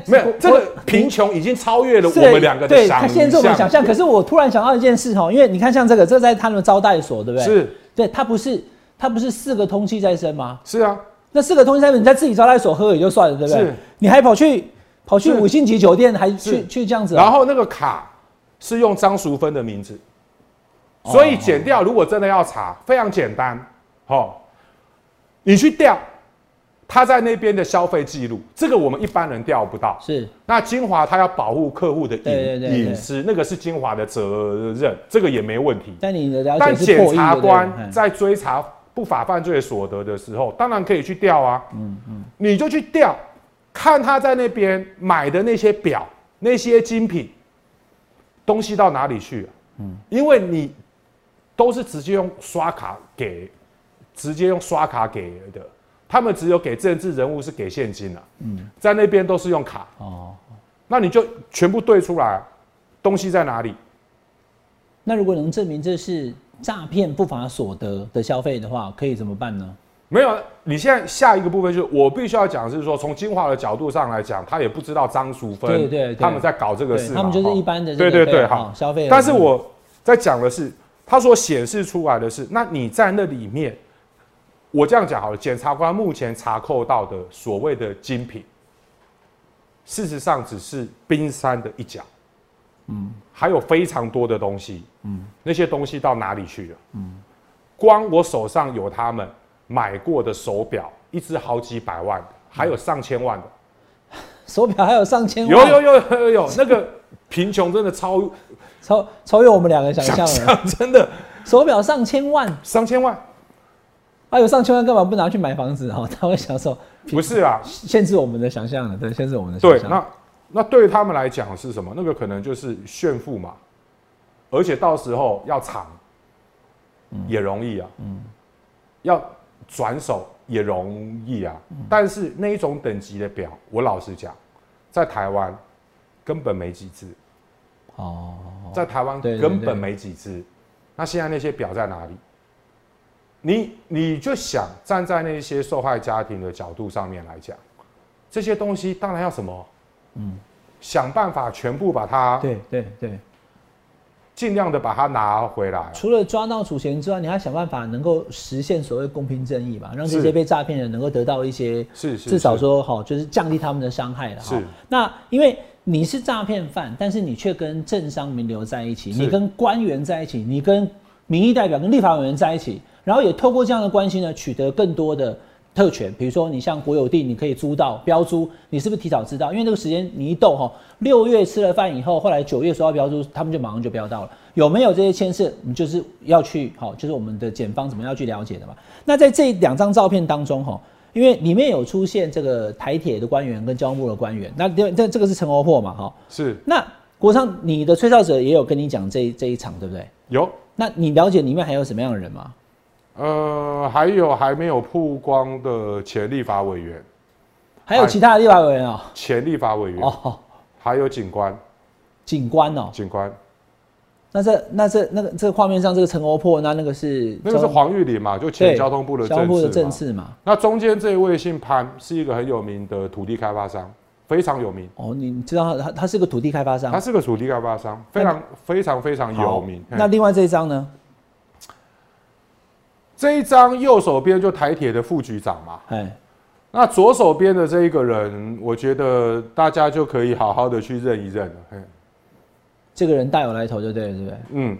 没有这个我贫穷已经超越了我对们两个的对，想他限制我们想象。可是我突然想到一件事哈，因为你看像这个，这在他们招待所，对不对？，是对，他不是他不是四个通气在身吗？是啊，那四个通气在身，你在自己招待所喝也就算了，对不对是？你还跑去跑去五星级酒店，还去去这样子哦，然后那个卡是用张淑芬的名字，哦所以剪掉。如果真的要查，非常简单，哦，你去调他在那边的消费记录，这个我们一般人调不到。是那金华他要保护客户的隐隐私，那个是金华的责任，这个也没问题。但你的了解是破亿检察官嗯在追查不法犯罪所得的时候，当然可以去调啊。嗯嗯，你就去调，看他在那边买的那些表、那些精品东西到哪里去、啊。嗯，因为你都是直接用刷卡给，直接用刷卡给的，他们只有给政治人物是给现金啊。嗯，在那边都是用卡，哦。那你就全部对出来，东西在哪里？那如果能证明这是诈骗不法所得的消费的话，可以怎么办呢？没有，你现在下一个部分就是我必须要讲的是说，从金华的角度上来讲，他也不知道张淑芬对对对他们在搞这个事嘛，他们就是一般的这对对对，个对好哦消费但是我在讲的是，他所显示出来的是，那你在那里面我这样讲好了，检察官目前查扣到的所谓的精品，事实上只是冰山的一角。嗯，还有非常多的东西。嗯，那些东西到哪里去了？嗯，光我手上有他们买过的手表，一只好几百万的，还有上千万的。手表还有上千万？有有有有有有，那个贫穷真的超超超越我们两个想象了，真的。手表上千万，上千万，还有上千万干嘛不拿去买房子哈？他会享受？不是啊，限制我们的想象了，对，限制我们的想象。对，那那对于他们来讲是什么？那个可能就是炫富嘛，而且到时候要藏也容易啊，嗯，要转手也容易啊。但是那一种等级的表，我老实讲，在台湾根本没几只。哦，在台湾根本没几只。那现在那些表在哪里？你你就想站在那些受害家庭的角度上面来讲，这些东西当然要什么？嗯，想办法全部把它对对对，尽量的把它拿回来。除了抓到主嫌之外，你还想办法能够实现所谓公平正义吧，让这些被诈骗人能够得到一些是至少说好，就是降低他们的伤害了。是那因为。你是诈骗犯，但是你却跟政商名流在一起，你跟官员在一起，你跟民意代表、跟立法委员在一起，然后也透过这样的关系呢，取得更多的特权。比如说，你像国有地，你可以租到标租，你是不是提早知道？因为这个时间你一动哈，六月吃了饭以后，后来九月收到标租，他们就马上就标到了。有没有这些牵涉？你就是要去好，就是我们的检方怎么样去了解的嘛？那在这两张照片当中哈。因为里面有出现这个台铁的官员跟交通部的官员，那这这这个是陈欧破嘛？哈，是。那国昌，你的吹哨者也有跟你讲这这一场，对不对？有。那你了解里面还有什么样的人吗？呃，还有还没有曝光的前立法委员，还有其他的立法委员啊？前立法委员哦，还有警官，警官哦，警官。那这那这那个这个画面上这个陈欧破，那那个是那个是黄玉林嘛？就前交通部的交通部的政次嘛。那中间这一位姓潘，是一个很有名的土地开发商，非常有名。哦，你知道他他是个土地开发商？他是个土地开发商，非常非常非常有名。那另外这一张呢？这一张右手边就台铁的副局长嘛。哎，那左手边的这一个人，我觉得大家就可以好好的去认一认了。这个人大有来头，就对了，对不对？嗯，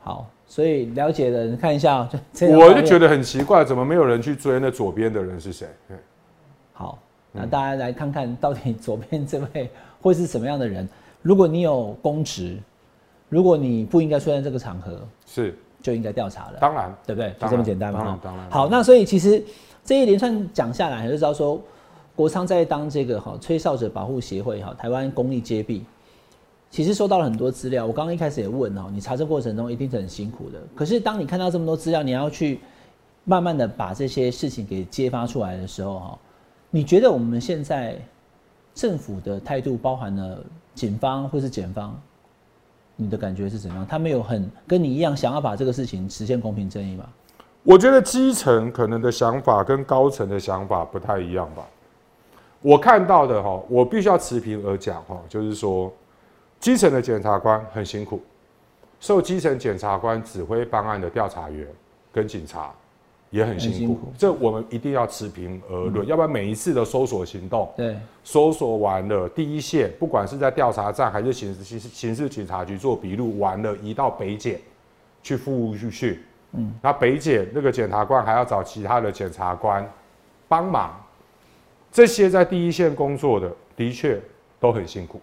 好，所以了解的人看一下，就我就觉得很奇怪，怎么没有人去追那左边的人是谁？好，那大家来看看到底左边这位会是什么样的人？如果你有公职，如果你不应该出现这个场合，是就应该调查了。当然，对不对？就这么简单嘛。当然。好，那所以其实这一连串讲下来，就知道说，国昌在当这个哈吹哨者保护协会哈台湾公益揭弊。其实收到了很多资料，我刚刚一开始也问哦，你查证过程中一定是很辛苦的。可是当你看到这么多资料，你要去慢慢的把这些事情给揭发出来的时候，哈，你觉得我们现在政府的态度，包含了警方或是检方，你的感觉是怎样？他没有很跟你一样想要把这个事情实现公平正义吗？我觉得基层可能的想法跟高层的想法不太一样吧。我看到的哈，我必须要持平而讲哈，就是说。基层的检察官很辛苦，受基层检察官指挥办案的调查员跟警察也很辛苦，这我们一定要持平而论，要不然每一次的搜索行动，对，搜索完了第一线，不管是在调查站还是刑事刑刑事警察局做笔录，完了移到北检去复讯，嗯，那北检那个检察官还要找其他的检察官帮忙，这些在第一线工作的的确都很辛苦。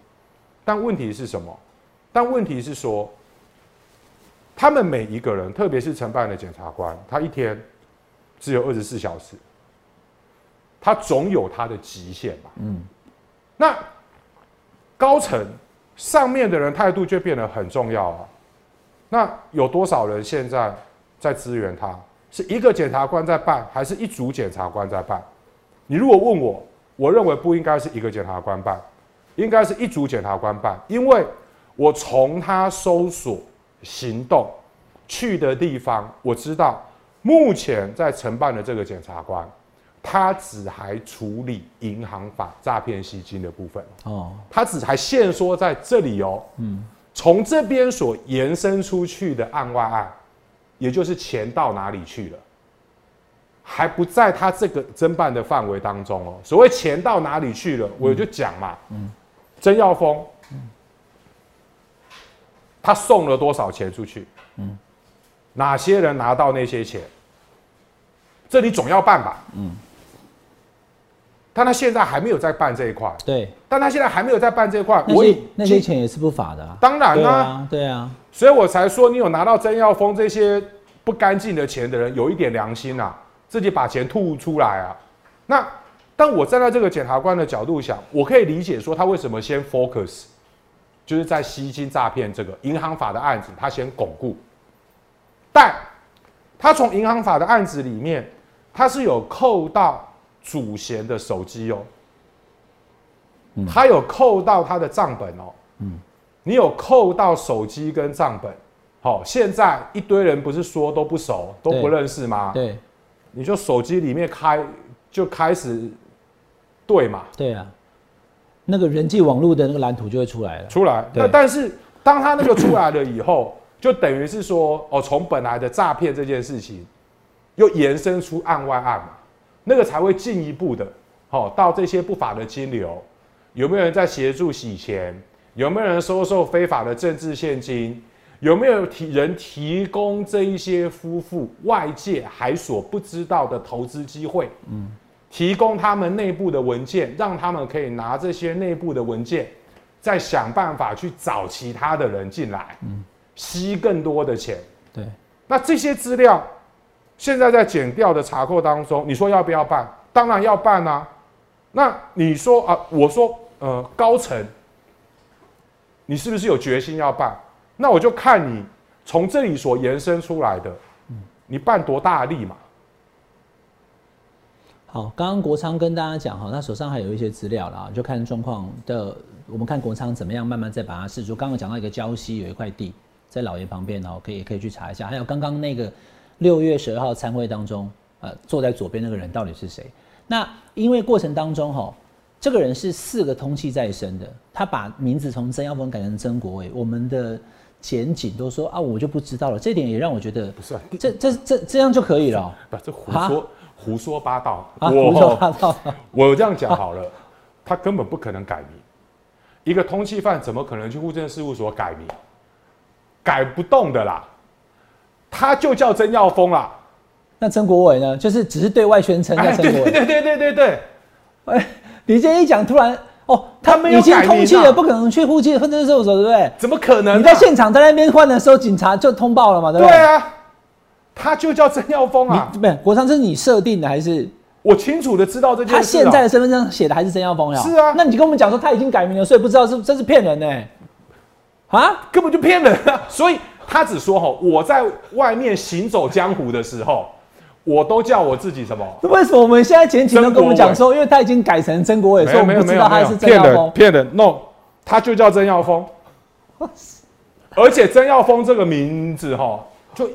但问题是什么？但问题是说，他们每一个人，特别是承办的检察官，他一天只有二十四小时，他总有他的极限吧？嗯。那高层上面的人态度就变得很重要了。那有多少人现在在支援他？是一个检察官在办，还是一组检察官在办？你如果问我，我认为不应该是一个检察官办。应该是一组检察官办，因为我从他搜索行动去的地方，我知道目前在承办的这个检察官，他只还处理银行法诈骗吸金的部分哦，他只还限缩在这里哦，嗯，从这边所延伸出去的案外案，也就是钱到哪里去了，还不在他这个侦办的范围当中哦。所谓钱到哪里去了，我就讲嘛。嗯，曾耀峰，他送了多少钱出去？嗯，哪些人拿到那些钱？这你总要办吧？嗯。但他现在还没有在办这一块。对。但他现在还没有在办这一块，我那些钱也是不法的。当然啦，对啊。所以我才说，你有拿到曾耀峰这些不干净的钱的人，有一点良心啊，自己把钱吐出来啊。那，但我站在这个检察官的角度想，我可以理解说他为什么先 focus，就是在吸金诈骗这个银行法的案子，他先巩固。但，他从银行法的案子里面，他是有扣到主嫌的手机哦，他有扣到他的账本哦，嗯。你有扣到手机跟账本，好，现在一堆人不是说都不熟都不认识吗？对，你就手机里面开就开始对嘛？对啊，那个人际网络的那个蓝图就会出来了。出来，那但是当他那个出来了以后，就等于是说，哦，从本来的诈骗这件事情，又延伸出案外案嘛，那个才会进一步的，好，到这些不法的金流，有没有人在协助洗钱？有没有人收受非法的政治现金？有没有提人提供这一些夫妇外界还所不知道的投资机会？嗯，提供他们内部的文件，让他们可以拿这些内部的文件，再想办法去找其他的人进来，嗯，吸更多的钱。对，那这些资料现在在减掉的查扣当中，你说要不要办？当然要办啊。那你说啊，我说呃，高层。你是不是有决心要办？那我就看你从这里所延伸出来的，你办多大力嘛？好，刚刚国昌跟大家讲哈，他手上还有一些资料啦，就看状况的。我们看国昌怎么样，慢慢再把它试出。刚刚讲到一个礁溪有一块地在老爷旁边，然后可以可以去查一下。还有刚刚那个六月十二号参会当中，呃，坐在左边那个人到底是谁？那因为过程当中哈。这个人是四个通气在身的，他把名字从曾耀峰改成曾国伟，我们的检警都说啊，我就不知道了。这点也让我觉得不是，这这这这样就可以了。不，这胡说胡说八道。胡说八道。我这样讲好了，他根本不可能改名。一个通缉犯怎么可能去户政事务所改名？改不动的啦。他就叫曾耀峰啦。那曾国伟呢？就是只是对外宣称叫曾国伟。对对对对对对。哎。你这一讲，突然哦，他已经通气了，不可能去户籍分证事务所，对不对？怎么可能？你在现场在那边换的时候，警察就通报了嘛，对不对？对啊，他就叫曾耀峰啊。不，国昌，这是你设定的还是？我清楚的知道这件事。他现在的身份证写的还是曾耀峰呀？是啊。那你跟我们讲说他已经改名了，所以不知道是这是骗人呢？啊，根本就骗人啊！所以他只说哈，我在外面行走江湖的时候。我都叫我自己什么？为什么我们现在前几都跟我们讲说，因为他已经改成曾国伟，所以我们不知道他是曾耀峰。骗人，no，他就叫曾耀峰。[LAUGHS] 而且曾耀峰这个名字哈，就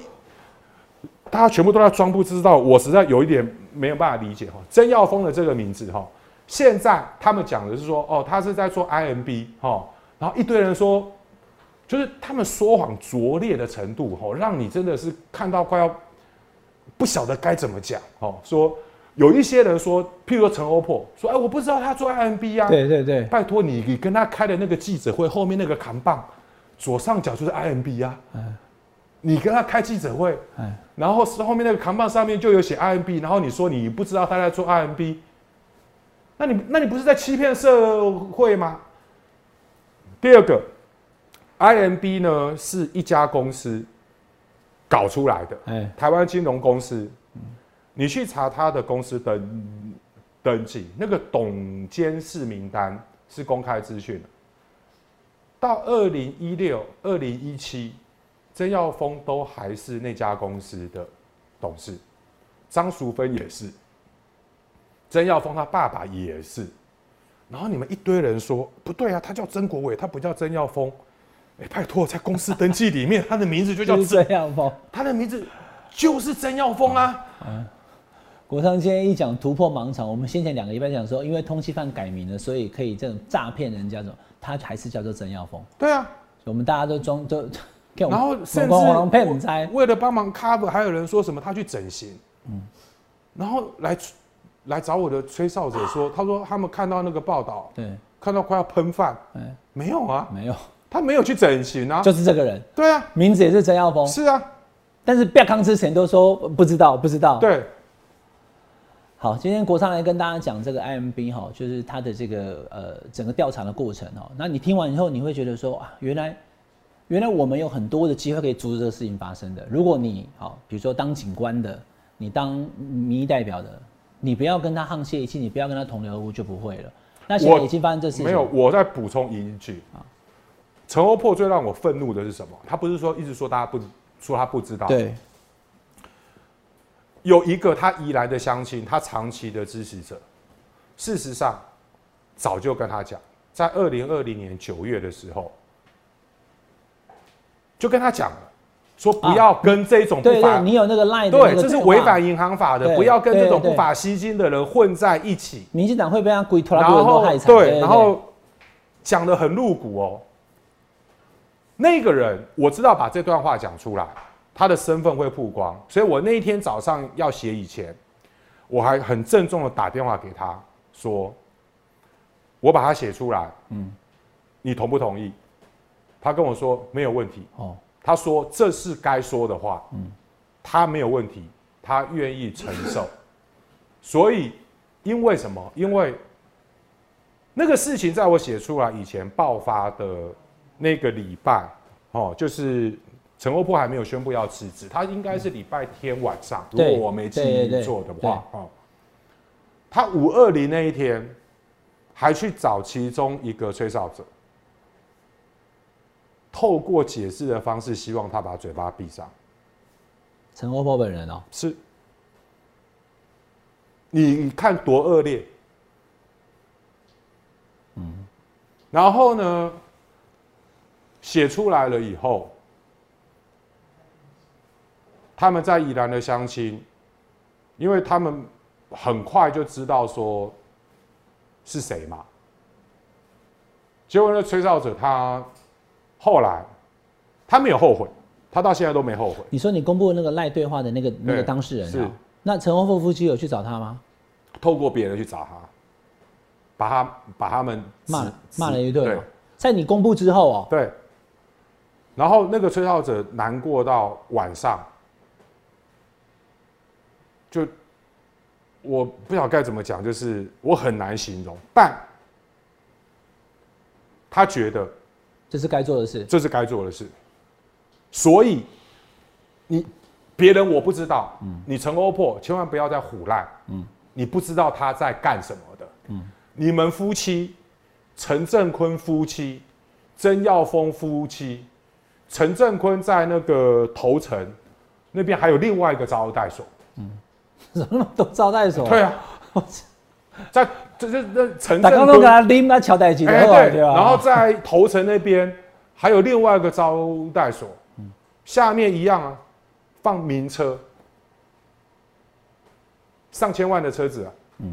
大家全部都在装不知道，我实在有一点没有办法理解哈。曾耀峰的这个名字哈，现在他们讲的是说，哦，他是在做 IMB 哈，然后一堆人说，就是他们说谎拙劣的程度哈，让你真的是看到快要。不晓得该怎么讲哦。说有一些人说，譬如说陈欧破说：“哎，我不知道他做 IMB 啊。”对对对，拜托你，你跟他开的那个记者会后面那个扛棒左上角就是 IMB 啊。嗯，你跟他开记者会，嗯，然后是后面那个扛棒上面就有写 IMB，然后你说你不知道他在做 IMB，那你那你不是在欺骗社会吗？第二个，IMB 呢是一家公司。搞出来的，哎，台湾金融公司，你去查他的公司登登记，那个董监事名单是公开资讯的。到二零一六、二零一七，曾耀峰都还是那家公司的董事，张淑芬也是，曾耀峰他爸爸也是，然后你们一堆人说不对啊，他叫曾国伟，他不叫曾耀峰。哎，拜托，在公司登记里面，他的名字就叫曾耀峰，他的名字就是曾耀峰啊。嗯，国昌今天一讲突破盲场，我们先前两个礼拜讲说，因为通缉犯改名了，所以可以这种诈骗人家，种他还是叫做曾耀峰。对啊，我们大家都装都，然后甚至为了帮忙 cover，还有人说什么他去整形。嗯，然后来来找我的吹哨者说，他说他们看到那个报道，对，看到快要喷饭，哎，没有啊，没有，他没有去整形啊，就是这个人，对啊，名字也是曾耀峰，是啊，但是不要康之前都说不知道，不知道。，对，好，今天国昌来跟大家讲这个 IMB 哈，就是他的这个呃整个调查的过程哦。那你听完以后，你会觉得说啊，原来原来我们有很多的机会可以阻止这个事情发生的。如果你好，比如说当警官的，你当民意代表的，你不要跟他沆瀣一气，你不要跟他同流合污，就不会了。那现在已经发生这事情，没有，我再补充一句啊，陈欧破最让我愤怒的是什么？他不是说一直说大家不说他不知道，，对有一个他宜兰的乡亲，他长期的支持者，事实上早就跟他讲，在二零二零年九月的时候，就跟他讲了，说不要跟这种不对法对，你有那个赖的那对，这是违反银行法的，不要跟这种不法吸金的人混在一起。民进党会被他鬼拖拉然后。对，然后讲的很露骨哦。那个人我知道把这段话讲出来，他的身份会曝光，所以我那一天早上要写以前，我还很郑重的打电话给他说，我把它写出来，嗯，你同不同意？他跟我说没有问题，哦，他说这是该说的话，嗯，他没有问题，他愿意承受。[LAUGHS] 所以，因为什么？因为那个事情在我写出来以前爆发的那个礼拜，哦，就是陈欧波还没有宣布要辞职，他应该是礼拜天晚上，如果我没记错的话，哦，他五二零那一天还去找其中一个吹哨者。透过解释的方式，希望他把嘴巴闭上。陈欧波本人哦，是，你看多恶劣。嗯，然后呢，写出来了以后，他们在宜兰的相亲，因为他们很快就知道说是谁嘛。结果那吹哨者他后来他没有后悔，他到现在都没后悔。你说你公布那个赖对话的那个那个对当事人是啊，那陈欧富夫妻有去找他吗？透过别人去找他，把他把他们骂指骂了一顿在你公布之后哦，对，然后那个吹哨者难过到晚上，就我不晓得该怎么讲，就是我很难形容，但他觉得这是该做的事。这是该做的事，所以你别人我不知道，你陈欧破千万不要再胡乱，你不知道他在干什么的，你们夫妻，陈振坤夫妻，曾耀峰夫妻，陈振坤在那个头城那边还有另外一个招待所，怎么那么多招待所？对啊，[LAUGHS] 在这这这陈振坤他拎那乔代基的哎，对，对？然后在头城那边还有另外一个招待所，下面一样啊，放名车，上千万的车子啊，好，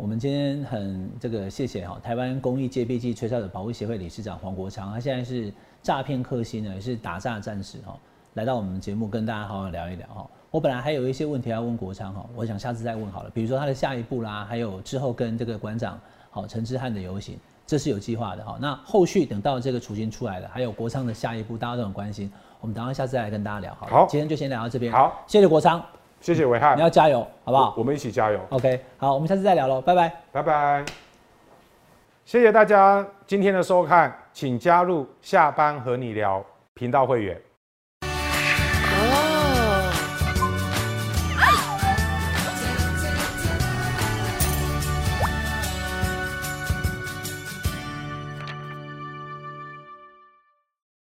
我们今天很这个谢谢哈、台湾公益戒备剂吹哨者保护协会理事长黄国昌，他现在是诈骗克星呢，也是打诈战士哈、来到我们节目跟大家好好聊一聊哈、我本来还有一些问题要问国昌哈、我想下次再问好了，比如说他的下一步啦，还有之后跟这个馆长好陈志汉的游行，这是有计划的哈、那后续等到这个雏形出来了，还有国昌的下一步，大家都很关心，我们等到下次再来跟大家聊好了。好今天就先聊到这边。好，谢谢国昌，谢谢维汉你，要加油，好不好我们一起加油，？OK，好，我们下次再聊喽，拜拜。拜拜。谢谢大家今天的收看，请加入下班和你聊频道会员。